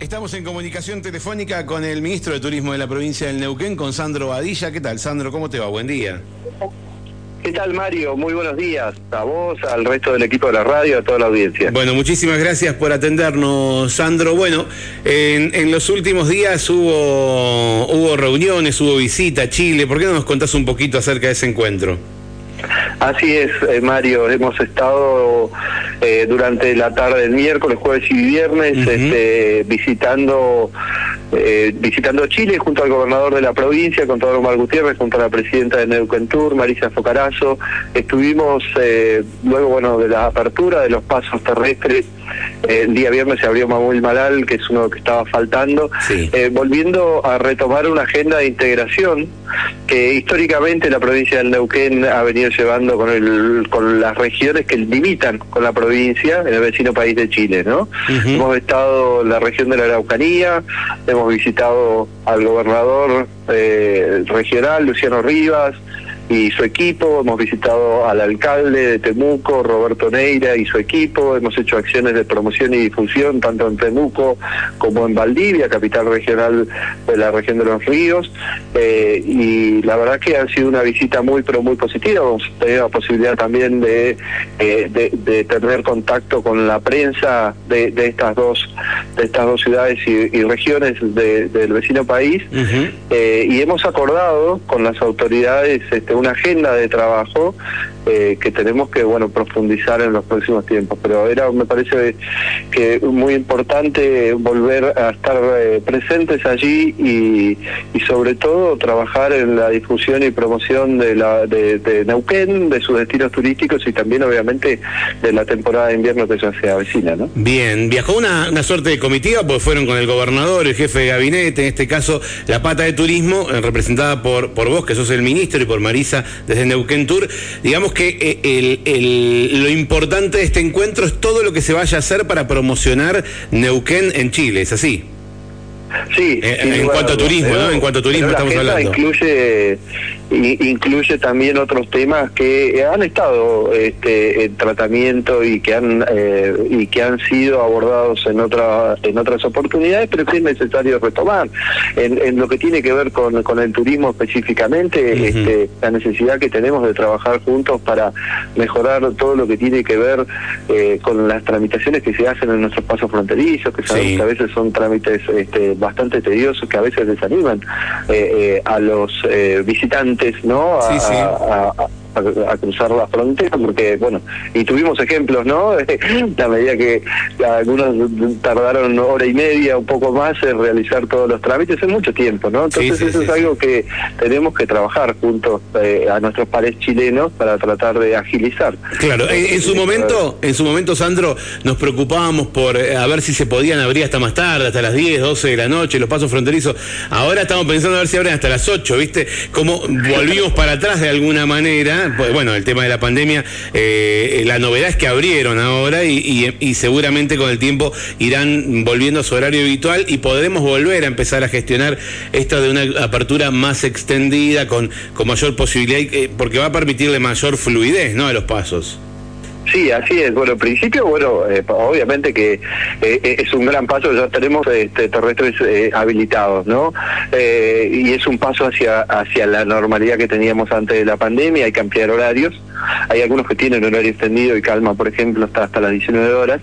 Estamos en comunicación telefónica con el ministro de Turismo de la provincia del Neuquén, con Sandro Badilla. ¿Qué tal, Sandro? ¿Cómo te va? Buen día. ¿Qué tal, Mario? Muy buenos días. A vos, al resto del equipo de la radio, a toda la audiencia. Bueno, muchísimas gracias por atendernos, Sandro. Bueno, en, los últimos días hubo, hubo reuniones, hubo visita a Chile. ¿Por qué no nos contás un poquito acerca de ese encuentro? Así es, eh, Mario. Hemos estado eh, durante la tarde del miércoles, jueves y viernes este, visitando eh, visitando Chile junto al gobernador de la provincia, con todo Omar Gutiérrez, junto a la presidenta de Neuquén Tour, Marisa Focarazo. Estuvimos luego, bueno, de la apertura de los pasos terrestres. El día viernes se abrió Mamuel Malal, que es uno que estaba faltando, volviendo a retomar una agenda de integración que históricamente la provincia del Neuquén ha venido llevando con, el, con las regiones que limitan con la provincia en el vecino país de Chile, ¿no? Hemos estado en la región de la Araucanía, hemos visitado al gobernador eh, regional, Luciano Rivas, y su equipo, hemos visitado al alcalde de Temuco, Roberto Neira y su equipo, hemos hecho acciones de promoción y difusión tanto en Temuco como en Valdivia, capital regional de la región de los ríos, eh, y la verdad que ha sido una visita muy pero muy positiva, hemos tenido la posibilidad también de, eh, de, tener contacto con la prensa de, estas dos de estas dos ciudades y, regiones del vecino país, eh, y hemos acordado con las autoridades este, una agenda de trabajo eh, que tenemos que bueno profundizar en los próximos tiempos. Pero era, me parece que muy importante volver a estar eh, presentes allí y, sobre todo trabajar en la difusión y promoción de, la, de, Neuquén, de sus destinos turísticos y también obviamente de la temporada de invierno que ya se avecina. ¿no? Bien, viajó una, una suerte de comitiva, pues fueron con el gobernador, el jefe de gabinete, en este caso la pata de turismo, eh, representada por, por vos, que sos el ministro, y por Marisa desde Neuquén Tour. Digamos que eh, lo importante de este encuentro es todo lo que se vaya a hacer para promocionar Neuquén en Chile, ¿es así? Sí. Eh, en, cuanto a turismo, ¿no? En cuanto a turismo estamos hablando. Incluye incluye también otros temas que han estado este, en tratamiento y que han eh, y que han sido abordados en otra en otras oportunidades pero que es necesario retomar. En, lo que tiene que ver con, con el turismo específicamente este, la necesidad que tenemos de trabajar juntos para mejorar todo lo que tiene que ver eh, con las tramitaciones que se hacen en nuestros pasos fronterizos que sabemos que a veces son trámites este, bastante tediosos que a veces desaniman eh, a los visitantes ¿no? A, a, cruzar la frontera, porque, bueno, y tuvimos ejemplos, ¿no? la medida que algunos tardaron hora y media, un poco más, en realizar todos los trámites en mucho tiempo, ¿no? Entonces eso es algo que tenemos que trabajar juntos eh, a nuestros pares chilenos para tratar de agilizar. Claro, en, su momento, en su momento, Sandro, nos preocupábamos por eh, a ver si se podían abrir hasta más tarde, hasta las 10, 12 de la noche, los pasos fronterizos. Ahora estamos pensando a ver si abren hasta las 8, ¿viste? Como volvimos para atrás de alguna manera pues, bueno, el tema de la pandemia, eh, la novedad es que abrieron ahora y, seguramente con el tiempo irán volviendo a su horario habitual y podremos volver a empezar a gestionar esto de una apertura más extendida, con, con mayor posibilidad, eh, porque va a permitirle mayor fluidez ¿no? a los pasos. Sí, así es. Bueno, en principio, bueno, eh, obviamente que eh, eh, es un gran paso, ya tenemos este, terrestres habilitados, ¿no? y es un paso hacia, hacia la normalidad que teníamos antes de la pandemia, hay que ampliar horarios. Hay algunos que tienen horario extendido y calma, por ejemplo, hasta, hasta las 19 horas.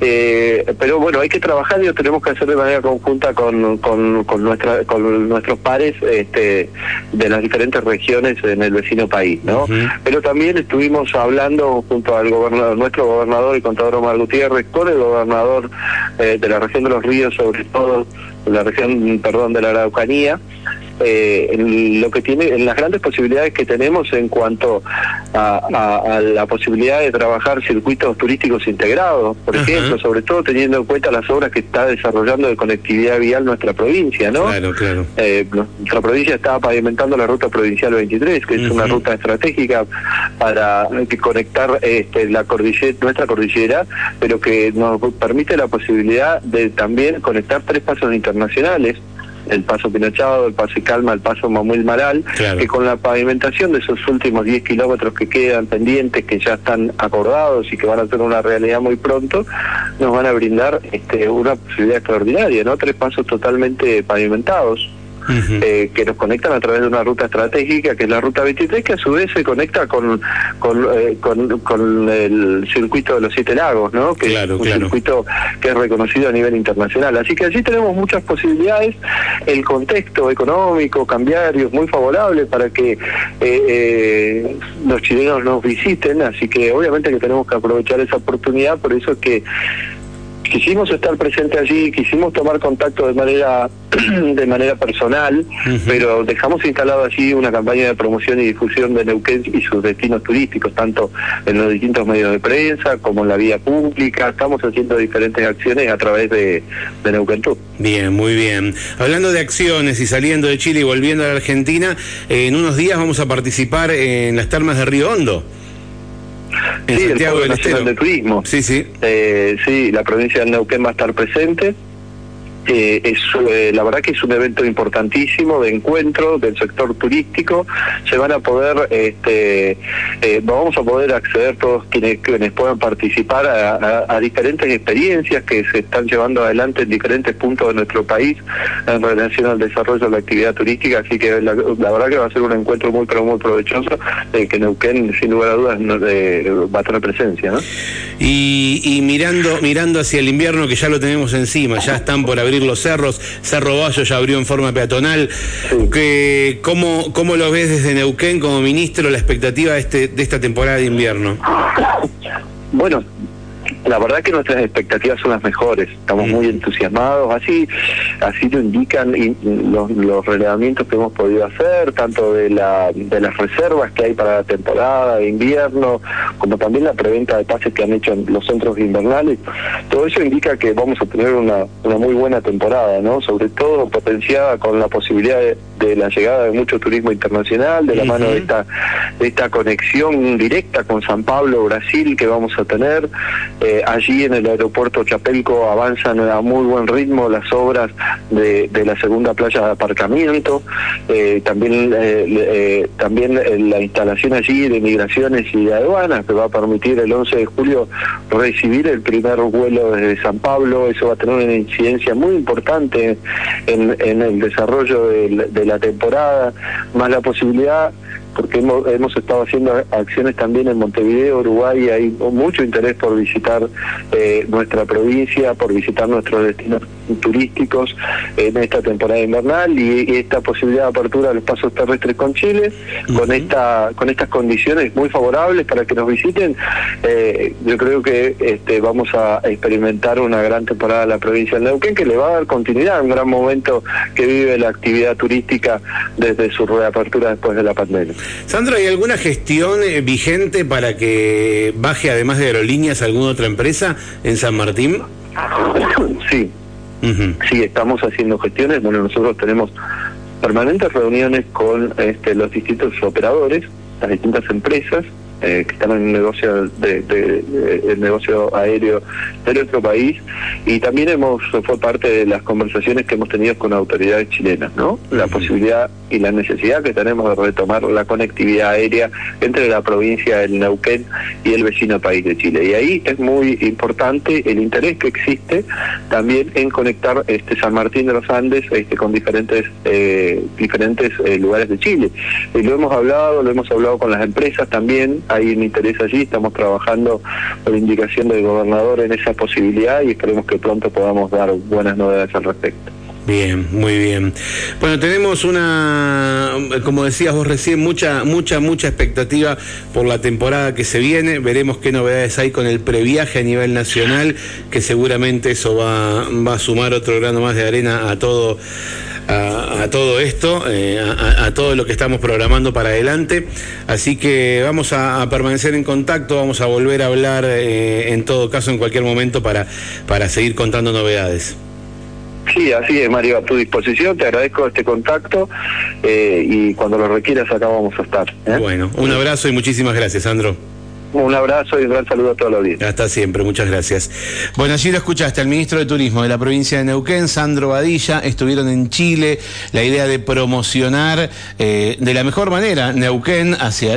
pero bueno, hay que trabajar y lo tenemos que hacer de manera conjunta con, con, con, nuestra, con nuestros pares este, de las diferentes regiones en el vecino país, ¿no? Pero también estuvimos hablando junto al nuestro gobernador y contador Omar Gutiérrez, con el gobernador eh, de la región de los ríos, sobre todo la región, perdón, de la Araucanía, eh, en lo que tiene, en las grandes posibilidades que tenemos en cuanto a, la posibilidad de trabajar circuitos turísticos integrados, por ejemplo, sobre todo teniendo en cuenta las obras que está desarrollando de conectividad vial nuestra provincia, ¿no? Claro, claro. Eh, nuestra provincia está pavimentando la ruta provincial 23, que es una ruta estratégica para conectar este, la cordillera, nuestra cordillera, pero que nos permite la posibilidad de también conectar tres pasos internacionales el paso Pinochado, el paso Calma, el paso Mamuel Maral, que con la pavimentación de esos últimos 10 kilómetros que quedan pendientes, que ya están acordados y que van a ser una realidad muy pronto, nos van a brindar este, una posibilidad extraordinaria, ¿no? Tres pasos totalmente pavimentados. Eh, que nos conectan a través de una ruta estratégica que es la ruta 23 que a su vez se conecta con con, eh, con, el circuito de los siete lagos no que es un circuito que es reconocido a nivel internacional. Así que allí tenemos muchas posibilidades. El contexto económico cambiario es muy favorable para que eh, los chilenos nos visiten. Así que obviamente que tenemos que aprovechar esa oportunidad. Por eso es que quisimos estar presente allí, quisimos tomar contacto de manera de manera personal, pero dejamos instalado allí una campaña de promoción y difusión de Neuquén y sus destinos turísticos, tanto en los distintos medios de prensa como en la vía pública. Estamos haciendo diferentes acciones a través de, de Neuquén Tour. Bien, muy bien. Hablando de acciones y saliendo de Chile y volviendo a la Argentina, en unos días vamos a participar en las termas de Río Hondo sí, el Nacional de Turismo. Sí, sí. Eh, sí, la provincia de Neuquén va a estar presente. Eh, es eh, la verdad que es un evento importantísimo de encuentro del sector turístico se van a poder este eh, vamos a poder acceder todos quienes, quienes puedan participar a, diferentes experiencias que se están llevando adelante en diferentes puntos de nuestro país en relación al desarrollo de la actividad turística así que la, verdad que va a ser un encuentro muy pero muy provechoso que Neuquén sin lugar a dudas va a tener presencia ¿no? y, y mirando mirando hacia el invierno que ya lo tenemos encima ya están por abrir los cerros, Cerro Bayo ya abrió en forma peatonal. Que, ¿cómo, ¿Cómo lo ves desde Neuquén como ministro la expectativa de, este, de esta temporada de invierno? Bueno, la verdad que nuestras expectativas son las mejores, estamos muy entusiasmados, así así lo indican los, los relevamientos que hemos podido hacer, tanto de, la, de las reservas que hay para la temporada de invierno, como también la preventa de pases que han hecho en los centros invernales. Todo eso indica que vamos a tener una, una muy buena temporada, ¿no? sobre todo potenciada con la posibilidad de, la llegada de mucho turismo internacional, de la mano de esta, de esta conexión directa con San Pablo, Brasil, que vamos a tener. Eh, allí en el aeropuerto Chapelco avanzan a muy buen ritmo las obras de, la segunda playa de aparcamiento, eh, también eh, también la instalación allí de migraciones y de aduanas que va a permitir el 11 de julio recibir el primer vuelo desde San Pablo, eso va a tener una incidencia muy importante en, el desarrollo de la temporada, más la posibilidad porque hemos, hemos estado haciendo acciones también en Montevideo, Uruguay, y hay mucho interés por visitar eh, nuestra provincia, por visitar nuestros destinos turísticos en esta temporada invernal y, esta posibilidad de apertura de los pasos terrestres con Chile, con esta con estas condiciones muy favorables para que nos visiten, eh, yo creo que este, vamos a experimentar una gran temporada en la provincia de Neuquén que le va a dar continuidad, un gran momento que vive la actividad turística desde su reapertura después de la pandemia. Sandra, ¿hay alguna gestión eh, vigente para que baje, además de aerolíneas, alguna otra empresa en San Martín? Sí, sí, estamos haciendo gestiones. Bueno, nosotros tenemos permanentes reuniones con este, los distintos operadores, las distintas empresas, eh, que están en el negocio de, el negocio aéreo de nuestro país. Y también hemos fue parte de las conversaciones que hemos tenido con autoridades chilenas no la posibilidad y la necesidad que tenemos de retomar la conectividad aérea entre la provincia del Neuquén y el vecino país de Chile. Y ahí es muy importante el interés que existe también en conectar este San Martín de los Andes este con diferentes eh, diferentes eh, lugares de Chile. Y lo hemos hablado lo hemos hablado con las empresas también hay un interés allí, estamos trabajando por indicación del gobernador en esa posibilidad y esperemos que pronto podamos dar buenas novedades al respecto. Bien, muy bien. Bueno, tenemos una, como decías vos recién, mucha, mucha, mucha expectativa por la temporada que se viene. Veremos qué novedades hay con el previaje a nivel nacional, que seguramente eso va, va a sumar otro grano más de arena a todo, a, todo esto, eh, a, todo lo que estamos programando para adelante. Así que vamos a, permanecer en contacto, vamos a volver a hablar eh, en todo caso en cualquier momento para, para seguir contando novedades. Sí, así es, Mario, a tu disposición. Te agradezco este contacto eh, y cuando lo requieras acá vamos a estar. Bueno, un abrazo y muchísimas gracias, Sandro. Un abrazo y un gran saludo a toda la audiencia. Hasta siempre, muchas gracias. Bueno, allí lo escuchaste, al ministro de Turismo de la provincia de Neuquén, Sandro Badilla, estuvieron en Chile, la idea de promocionar eh, de la mejor manera Neuquén hacia